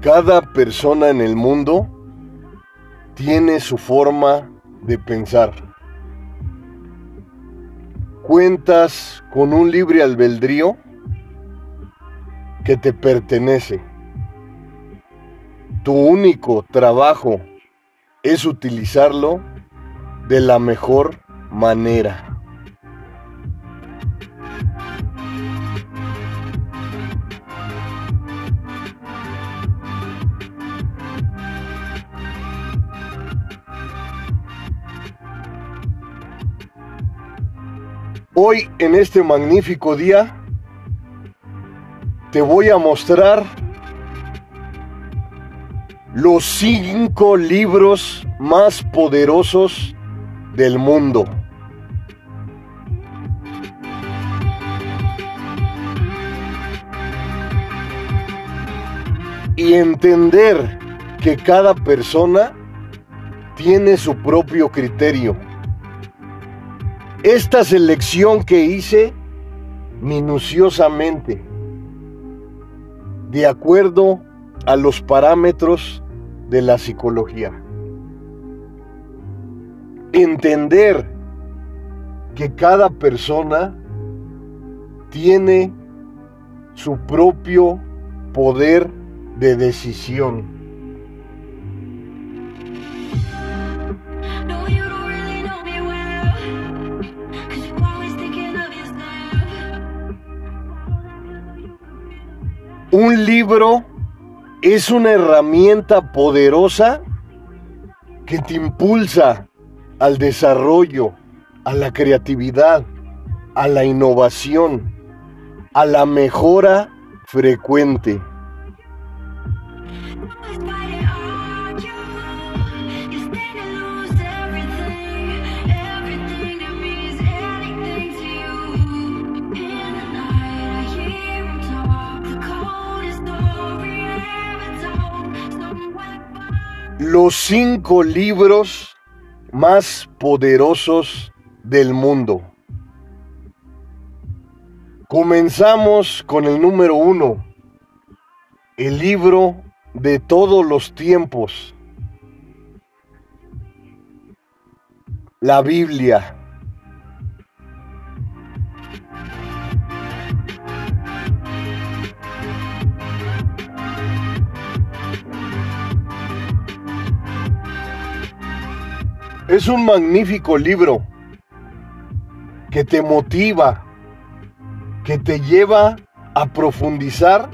Cada persona en el mundo tiene su forma de pensar. Cuentas con un libre albedrío que te pertenece. Tu único trabajo es utilizarlo de la mejor manera. Hoy en este magnífico día te voy a mostrar los cinco libros más poderosos del mundo. Y entender que cada persona tiene su propio criterio esta selección que hice minuciosamente, de acuerdo a los parámetros de la psicología. Entender que cada persona tiene su propio poder de decisión. Un libro es una herramienta poderosa que te impulsa al desarrollo, a la creatividad, a la innovación, a la mejora frecuente. Los cinco libros más poderosos del mundo. Comenzamos con el número uno, el libro de todos los tiempos, la Biblia. Es un magnífico libro que te motiva, que te lleva a profundizar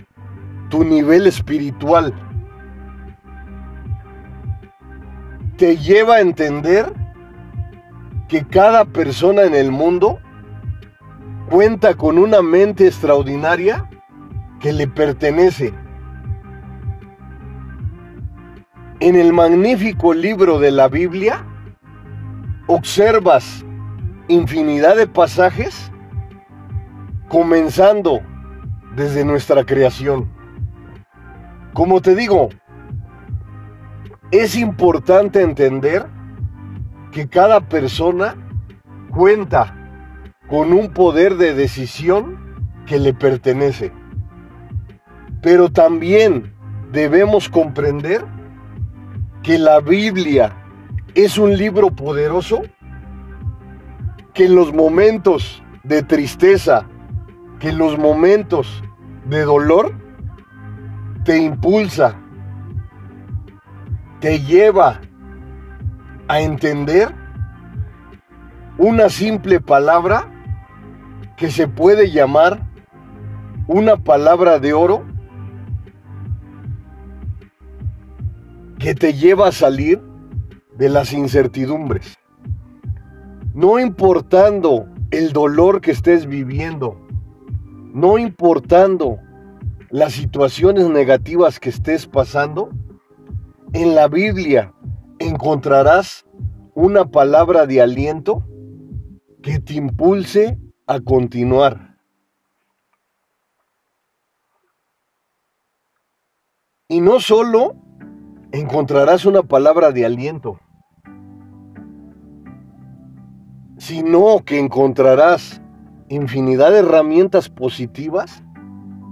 tu nivel espiritual. Te lleva a entender que cada persona en el mundo cuenta con una mente extraordinaria que le pertenece. En el magnífico libro de la Biblia, observas infinidad de pasajes comenzando desde nuestra creación. Como te digo, es importante entender que cada persona cuenta con un poder de decisión que le pertenece. Pero también debemos comprender que la Biblia es un libro poderoso que en los momentos de tristeza, que en los momentos de dolor, te impulsa, te lleva a entender una simple palabra que se puede llamar una palabra de oro que te lleva a salir de las incertidumbres. No importando el dolor que estés viviendo, no importando las situaciones negativas que estés pasando, en la Biblia encontrarás una palabra de aliento que te impulse a continuar. Y no solo encontrarás una palabra de aliento, sino que encontrarás infinidad de herramientas positivas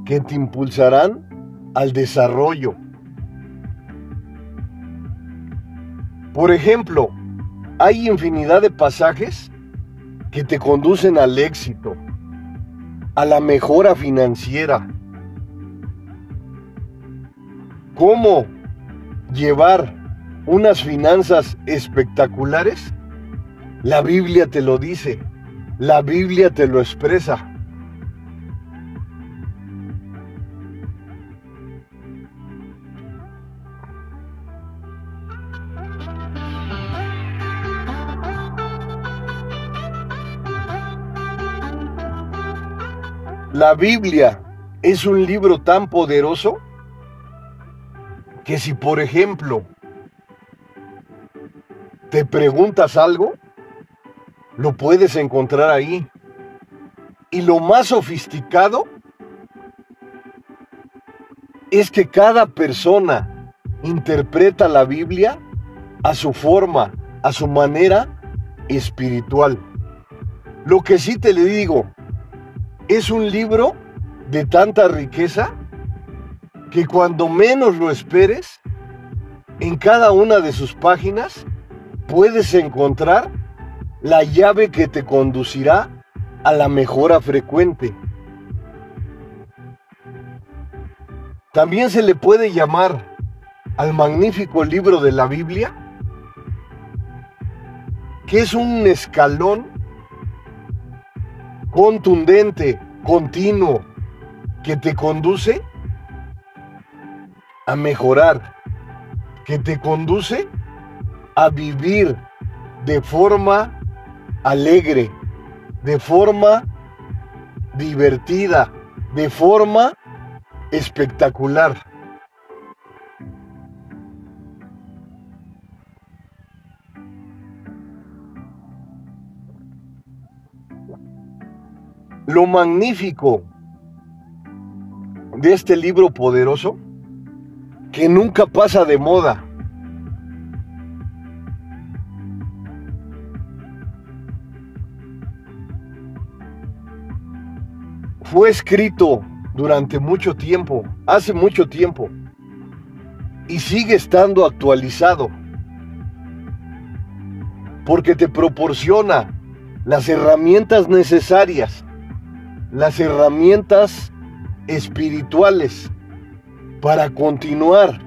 que te impulsarán al desarrollo. Por ejemplo, hay infinidad de pasajes que te conducen al éxito, a la mejora financiera. ¿Cómo llevar unas finanzas espectaculares? La Biblia te lo dice, la Biblia te lo expresa. La Biblia es un libro tan poderoso que si por ejemplo te preguntas algo, lo puedes encontrar ahí. Y lo más sofisticado es que cada persona interpreta la Biblia a su forma, a su manera espiritual. Lo que sí te le digo, es un libro de tanta riqueza que cuando menos lo esperes, en cada una de sus páginas puedes encontrar la llave que te conducirá a la mejora frecuente. También se le puede llamar al magnífico libro de la Biblia, que es un escalón contundente, continuo, que te conduce a mejorar, que te conduce a vivir de forma alegre, de forma divertida, de forma espectacular. Lo magnífico de este libro poderoso, que nunca pasa de moda. Fue escrito durante mucho tiempo, hace mucho tiempo, y sigue estando actualizado, porque te proporciona las herramientas necesarias las herramientas espirituales para continuar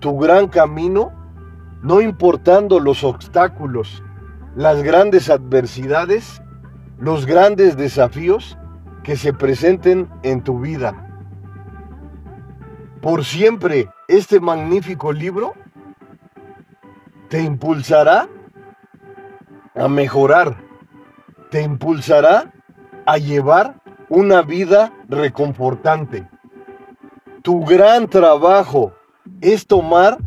tu gran camino, no importando los obstáculos, las grandes adversidades, los grandes desafíos que se presenten en tu vida. Por siempre, este magnífico libro te impulsará a mejorar, te impulsará a llevar una vida reconfortante. Tu gran trabajo es tomar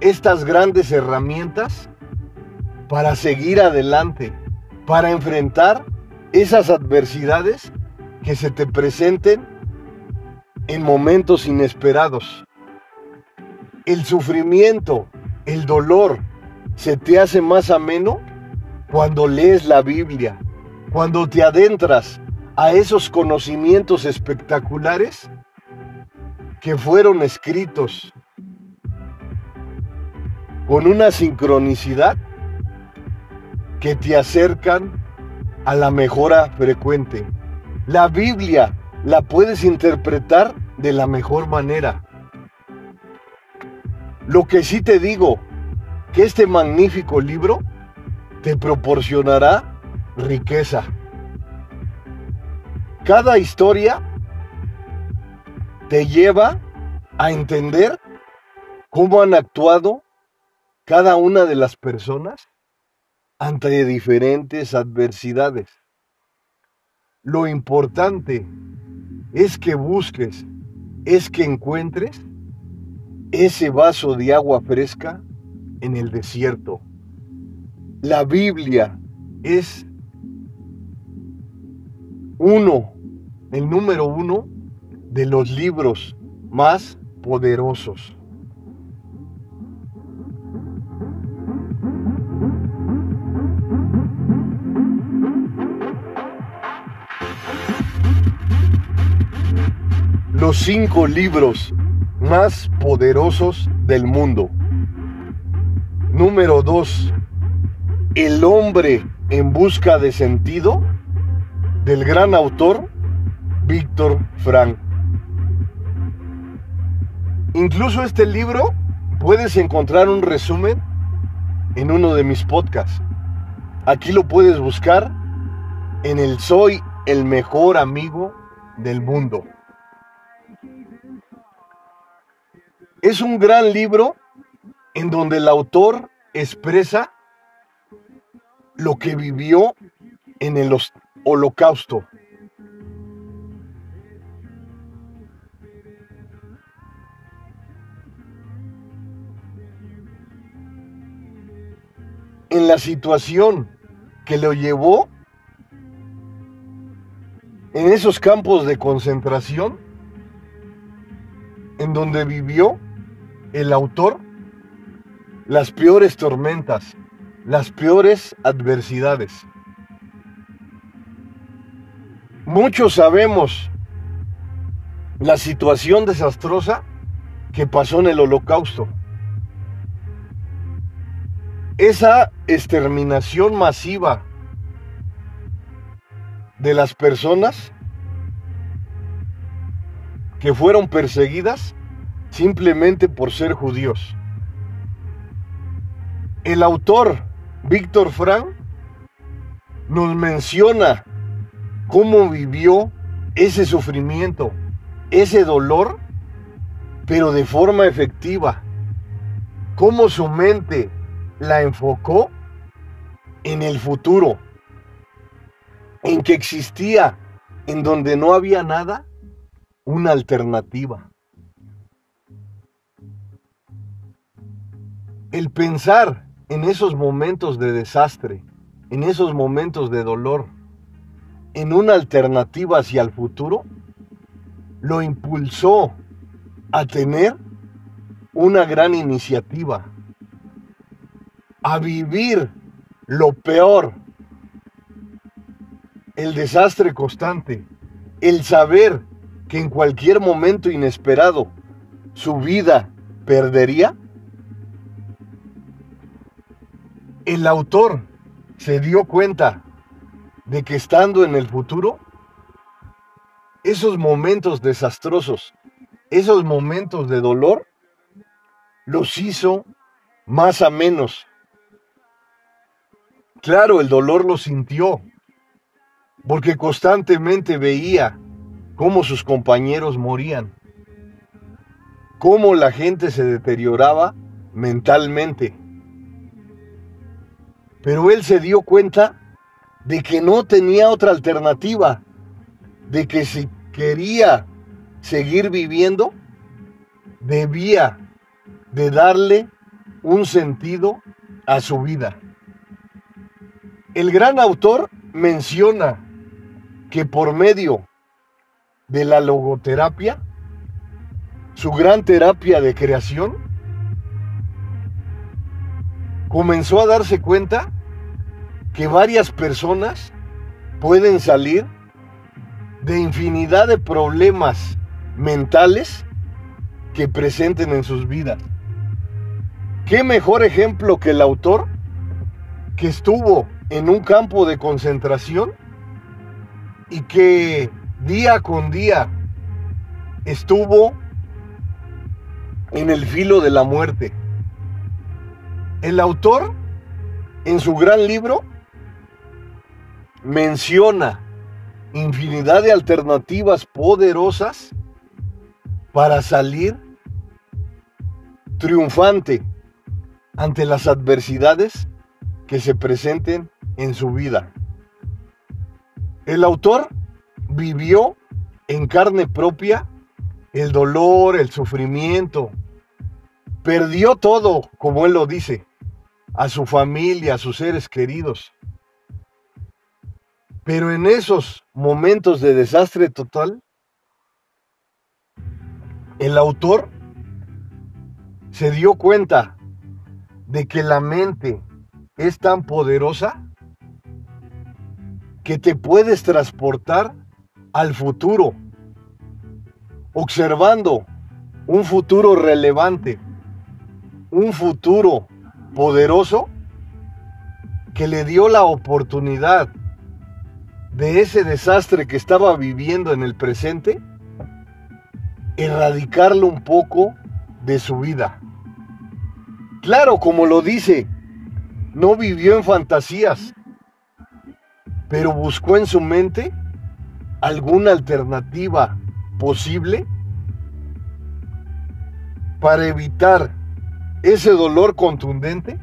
estas grandes herramientas para seguir adelante, para enfrentar esas adversidades que se te presenten en momentos inesperados. El sufrimiento, el dolor, se te hace más ameno cuando lees la Biblia, cuando te adentras a esos conocimientos espectaculares que fueron escritos con una sincronicidad que te acercan a la mejora frecuente. La Biblia la puedes interpretar de la mejor manera. Lo que sí te digo, que este magnífico libro te proporcionará riqueza. Cada historia te lleva a entender cómo han actuado cada una de las personas ante diferentes adversidades. Lo importante es que busques, es que encuentres ese vaso de agua fresca en el desierto. la Biblia es uno, el número uno de los libros más poderosos. Los cinco libros más poderosos del mundo. Número 2. El hombre en busca de sentido del gran autor Víctor Frank. Incluso este libro puedes encontrar un resumen en uno de mis podcasts. Aquí lo puedes buscar en el Soy el mejor amigo del mundo. Es un gran libro en donde el autor expresa lo que vivió en el holocausto. En la situación que lo llevó en esos campos de concentración, en donde vivió el autor las peores tormentas, las peores adversidades. Muchos sabemos la situación desastrosa que pasó en el holocausto. Esa exterminación masiva de las personas que fueron perseguidas simplemente por ser judíos. El autor Víctor Frank nos menciona cómo vivió ese sufrimiento, ese dolor, pero de forma efectiva. Cómo su mente la enfocó en el futuro, en que existía, en donde no había nada, una alternativa. El pensar en esos momentos de desastre, en esos momentos de dolor, en una alternativa hacia el futuro, lo impulsó a tener una gran iniciativa, a vivir lo peor, el desastre constante, el saber que en cualquier momento inesperado su vida perdería el autor se dio cuenta de que estando en el futuro, esos momentos desastrosos, esos momentos de dolor, los hizo más a menos. Claro, el dolor lo sintió, porque constantemente veía cómo sus compañeros morían, cómo la gente se deterioraba mentalmente. Pero él se dio cuenta de que no tenía otra alternativa, de que si quería seguir viviendo, debía de darle un sentido a su vida. El gran autor menciona que por medio de la logoterapia, su gran terapia de creación, comenzó a darse cuenta que varias personas pueden salir de infinidad de problemas mentales que presenten en sus vidas. ¿Qué mejor ejemplo que el autor que estuvo en un campo de concentración y que día con día estuvo en el filo de la muerte? El autor, en su gran libro, menciona infinidad de alternativas poderosas para salir triunfante ante las adversidades que se presenten en su vida. El autor vivió en carne propia el dolor, el sufrimiento, perdió todo, como él lo dice, a su familia, a sus seres queridos. Pero en esos momentos de desastre total, el autor se dio cuenta de que la mente es tan poderosa que te puedes transportar al futuro, observando un futuro relevante, un futuro poderoso que le dio la oportunidad de ese desastre que estaba viviendo en el presente, erradicarlo un poco de su vida. Claro, como lo dice, no vivió en fantasías, pero buscó en su mente alguna alternativa posible para evitar ese dolor contundente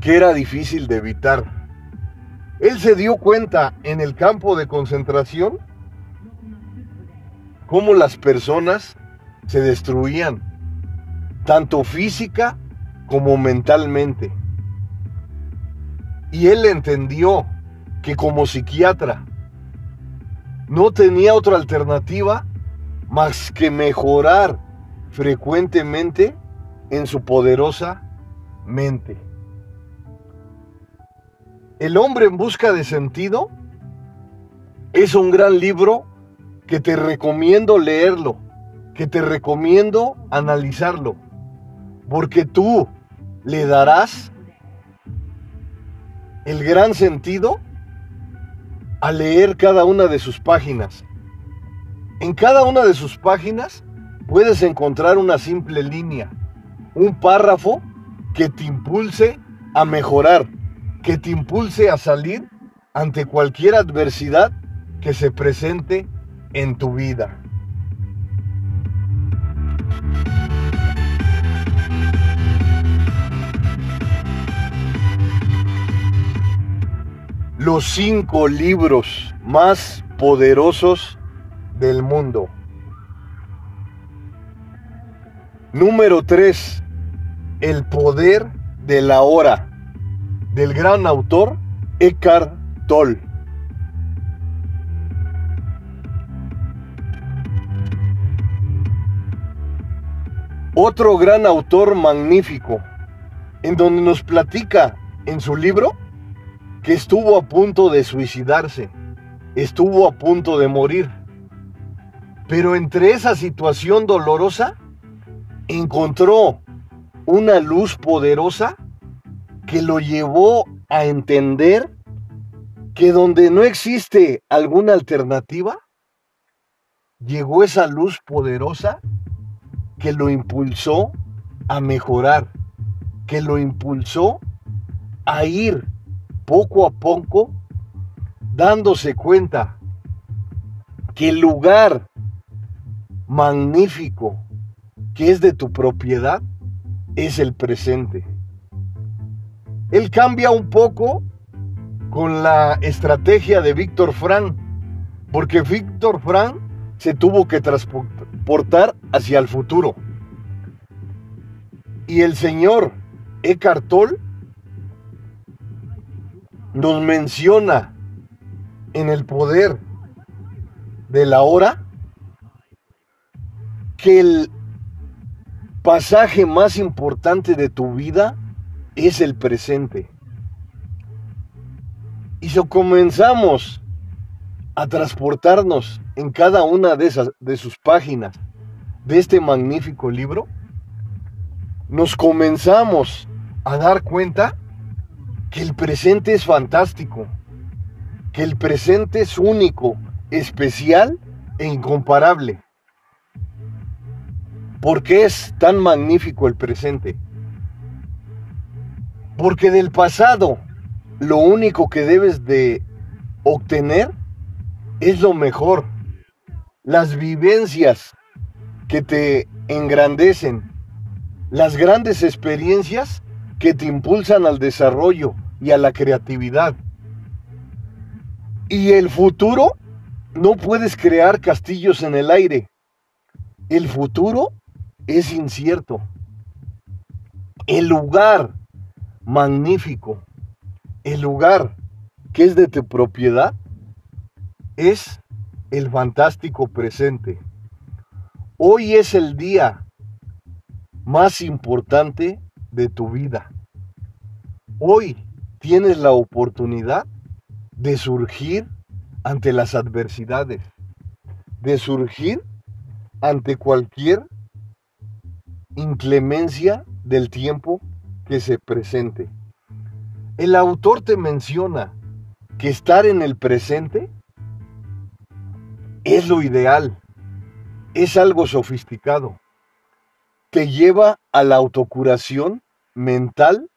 que era difícil de evitar. Él se dio cuenta en el campo de concentración cómo las personas se destruían, tanto física como mentalmente. Y él entendió que como psiquiatra no tenía otra alternativa más que mejorar frecuentemente en su poderosa mente. El hombre en busca de sentido es un gran libro que te recomiendo leerlo, que te recomiendo analizarlo, porque tú le darás el gran sentido a leer cada una de sus páginas. En cada una de sus páginas puedes encontrar una simple línea, un párrafo que te impulse a mejorar, que te impulse a salir ante cualquier adversidad que se presente en tu vida. Los cinco libros más poderosos del mundo. Número 3. El poder de la hora. Del gran autor Eckhart Tolle. Otro gran autor magnífico, en donde nos platica en su libro que estuvo a punto de suicidarse, estuvo a punto de morir. Pero entre esa situación dolorosa, encontró una luz poderosa que lo llevó a entender que donde no existe alguna alternativa, llegó esa luz poderosa que lo impulsó a mejorar, que lo impulsó a ir poco a poco dándose cuenta que el lugar magnífico que es de tu propiedad es el presente. Él cambia un poco con la estrategia de Víctor Frank, porque Víctor Frank se tuvo que transportar hacia el futuro. Y el señor Eckhart Tolle nos menciona en el poder de la hora que el pasaje más importante de tu vida es el presente. Y si comenzamos a transportarnos en cada una de, esas, de sus páginas de este magnífico libro, nos comenzamos a dar cuenta que el presente es fantástico, que el presente es único, especial e incomparable. ¿Por qué es tan magnífico el presente? Porque del pasado lo único que debes de obtener es lo mejor. Las vivencias que te engrandecen, las grandes experiencias que te impulsan al desarrollo y a la creatividad. Y el futuro, no puedes crear castillos en el aire. El futuro es incierto. el lugar magnífico, el lugar que es de tu propiedad, es el fantástico presente. Hoy es el día más importante de tu vida. Hoy tienes la oportunidad de surgir ante las adversidades, de surgir ante cualquier inclemencia del tiempo que se presente. El autor te menciona que estar en el presente es lo ideal, es algo sofisticado, te lleva a la autocuración mental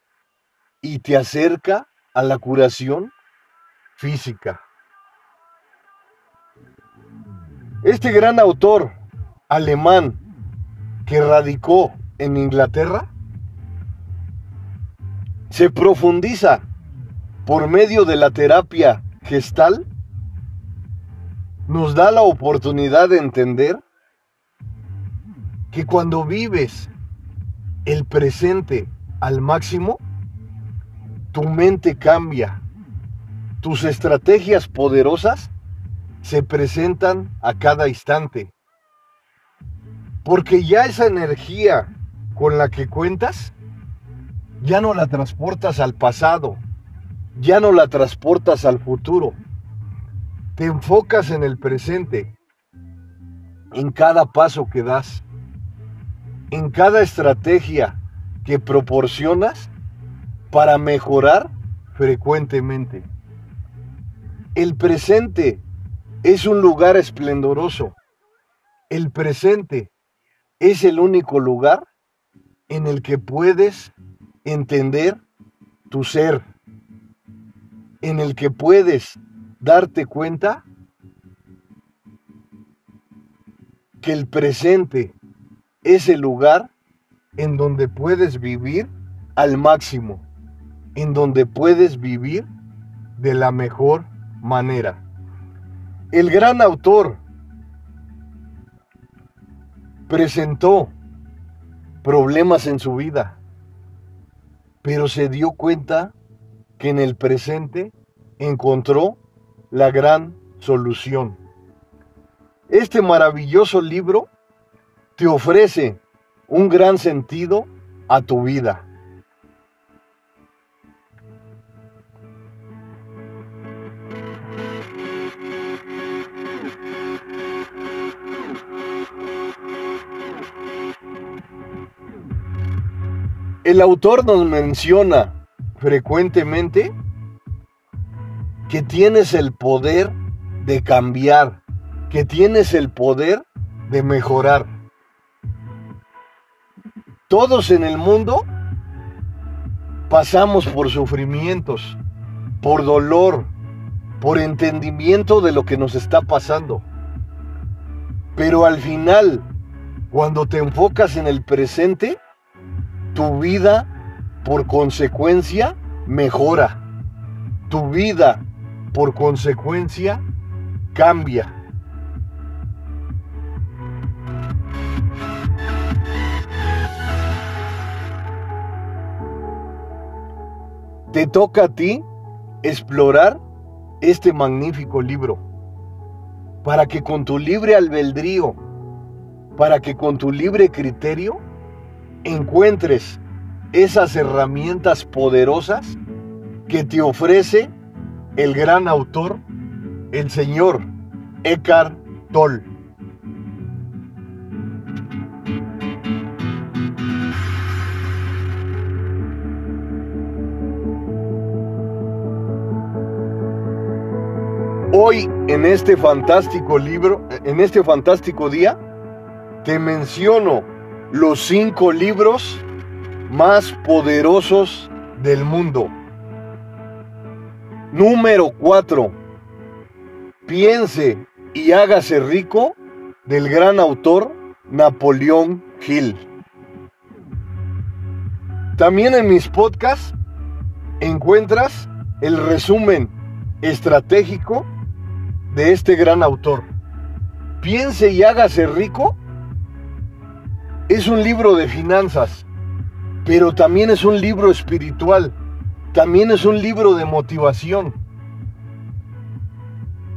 y te acerca a la curación física. Este gran autor alemán que radicó en Inglaterra se profundiza por medio de la terapia gestal, nos da la oportunidad de entender que cuando vives el presente al máximo, tu mente cambia, tus estrategias poderosas se presentan a cada instante. Porque ya esa energía con la que cuentas, ya no la transportas al pasado, ya no la transportas al futuro. Te enfocas en el presente, en cada paso que das, en cada estrategia que proporcionas para mejorar frecuentemente. El presente es un lugar esplendoroso. El presente es el único lugar en el que puedes entender tu ser, en el que puedes darte cuenta que el presente es el lugar en donde puedes vivir al máximo en donde puedes vivir de la mejor manera. El gran autor presentó problemas en su vida, pero se dio cuenta que en el presente encontró la gran solución. Este maravilloso libro te ofrece un gran sentido a tu vida. El autor nos menciona frecuentemente que tienes el poder de cambiar, que tienes el poder de mejorar. Todos en el mundo pasamos por sufrimientos, por dolor, por entendimiento de lo que nos está pasando. Pero al final, cuando te enfocas en el presente, tu vida por consecuencia mejora. Tu vida por consecuencia cambia. Te toca a ti explorar este magnífico libro para que con tu libre albedrío, para que con tu libre criterio, encuentres esas herramientas poderosas que te ofrece el gran autor, el señor Eckhart Tolle. Hoy en este fantástico libro, en este fantástico día, te menciono los cinco libros más poderosos del mundo. Número 4. Piense y hágase rico del gran autor Napoleón Hill. También en mis podcasts encuentras el resumen estratégico de este gran autor. Piense y hágase rico es un libro de finanzas, pero también es un libro espiritual, también es un libro de motivación.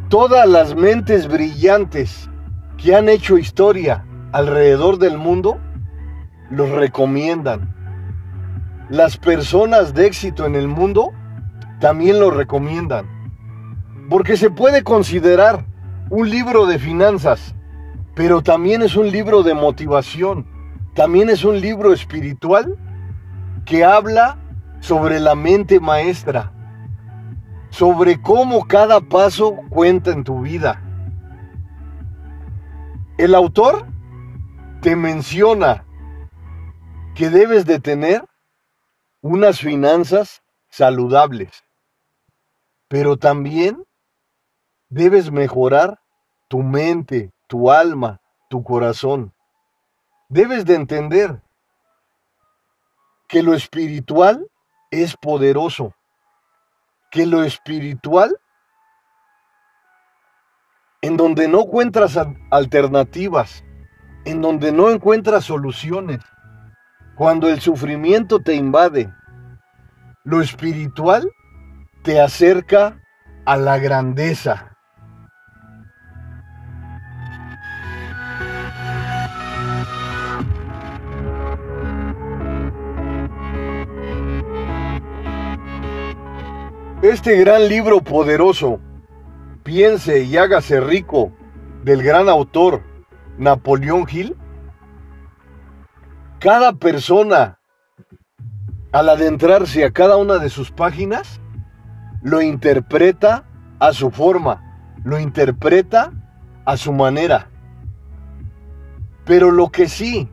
Todas las mentes brillantes que han hecho historia alrededor del mundo los recomiendan. Las personas de éxito en el mundo también lo recomiendan. Porque se puede considerar un libro de finanzas, pero también es un libro de motivación, también es un libro espiritual que habla sobre la mente maestra, sobre cómo cada paso cuenta en tu vida. El autor te menciona que debes de tener unas finanzas saludables, pero también debes mejorar tu mente, tu alma, tu corazón. Debes de entender que lo espiritual es poderoso, que lo espiritual, en donde no encuentras alternativas, en donde no encuentras soluciones, cuando el sufrimiento te invade, lo espiritual te acerca a la grandeza. Este gran libro poderoso, Piense y hágase rico, del gran autor Napoleón Hill, cada persona, al adentrarse a cada una de sus páginas, lo interpreta a su forma, lo interpreta a su manera. Pero lo que sí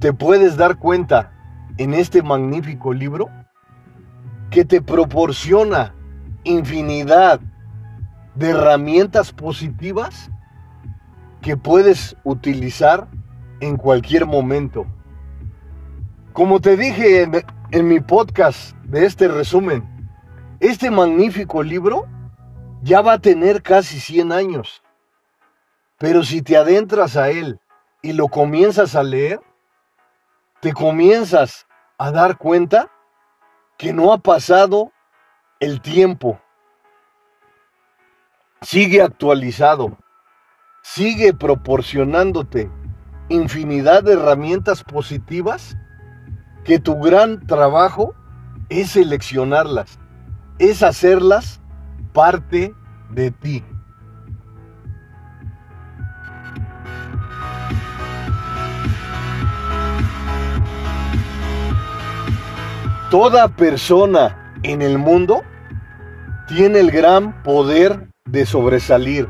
te puedes dar cuenta en este magnífico libro, que te proporciona infinidad de herramientas positivas que puedes utilizar en cualquier momento. Como te dije en, mi podcast de este resumen, este magnífico libro ya va a tener casi 100 años. Pero si te adentras a él y lo comienzas a leer, te comienzas a dar cuenta que no ha pasado el tiempo. Sigue actualizado, sigue proporcionándote infinidad de herramientas positivas que tu gran trabajo es seleccionarlas, es hacerlas parte de ti. Toda persona en el mundo tiene el gran poder de sobresalir,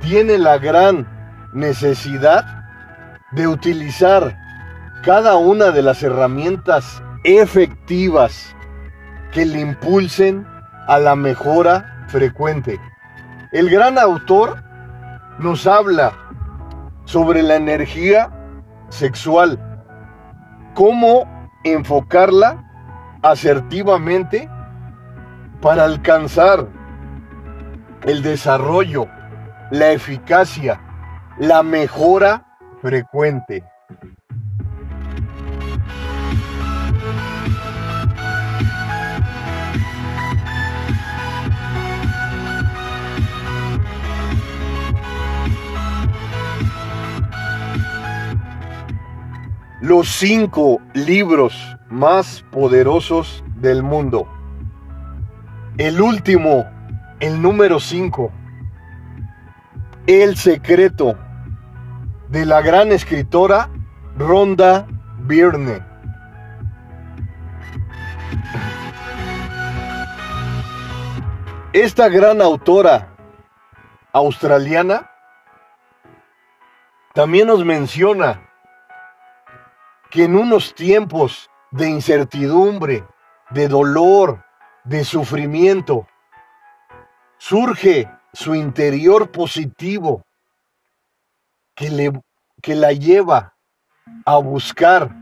tiene la gran necesidad de utilizar cada una de las herramientas efectivas que le impulsen a la mejora frecuente. El gran autor nos habla sobre la energía sexual, cómo enfocarla asertivamente para alcanzar el desarrollo, la eficacia, la mejora frecuente. Los cinco libros más poderosos del mundo. El último, el número cinco. El secreto de la gran escritora Rhonda Byrne. Esta gran autora australiana también nos menciona que en unos tiempos de incertidumbre, de dolor, de sufrimiento, surge su interior positivo que, le, que la lleva a buscar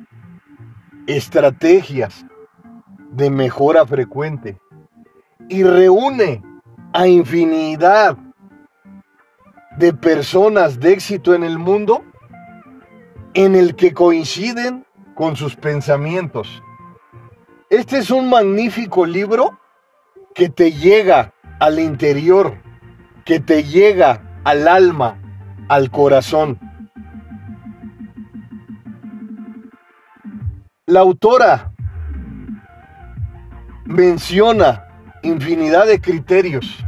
estrategias de mejora frecuente y reúne a infinidad de personas de éxito en el mundo en el que coinciden con sus pensamientos. Este es un magnífico libro que te llega al interior, que te llega al alma, al corazón. La autora menciona infinidad de criterios,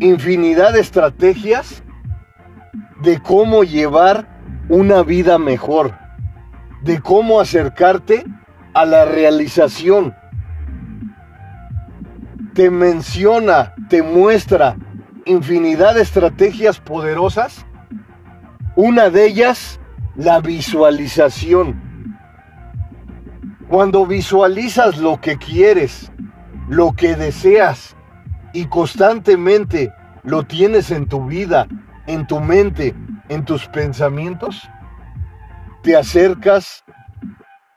infinidad de estrategias de cómo llevar una vida mejor, de cómo acercarte a la realización. Te menciona, te muestra infinidad de estrategias poderosas. Una de ellas, la visualización. Cuando visualizas lo que quieres, lo que deseas y constantemente lo tienes en tu vida, en tu mente, en tus pensamientos, te acercas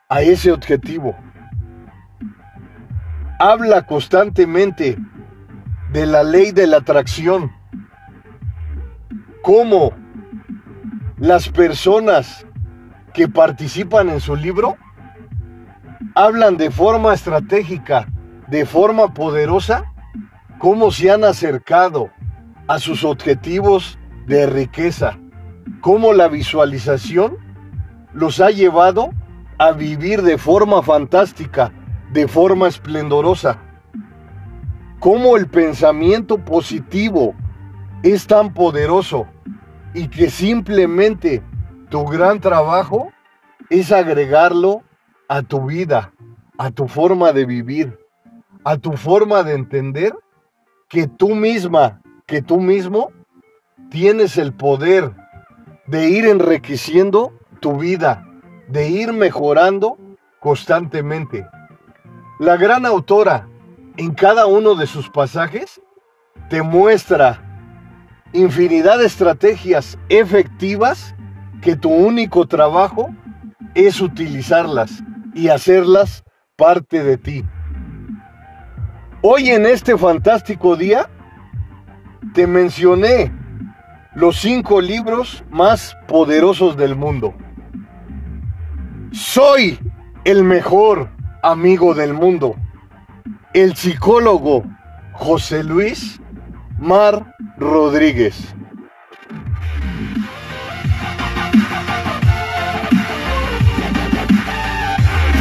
a ese objetivo. Habla constantemente de la ley de la atracción. Cómo las personas que participan en su libro hablan de forma estratégica, de forma poderosa, cómo se han acercado a sus objetivos de riqueza, cómo la visualización los ha llevado a vivir de forma fantástica, de forma esplendorosa. Cómo el pensamiento positivo es tan poderoso y que simplemente tu gran trabajo es agregarlo a tu vida, a tu forma de vivir, a tu forma de entender que tú misma, que tú mismo tienes el poder de ir enriqueciendo tu vida, de ir mejorando constantemente. La gran autora, en cada uno de sus pasajes, te muestra infinidad de estrategias efectivas que tu único trabajo es utilizarlas y hacerlas parte de ti. Hoy en este fantástico día te mencioné los cinco libros más poderosos del mundo. Soy el mejor amigo del mundo. El psicólogo José Luis Mar Rodríguez.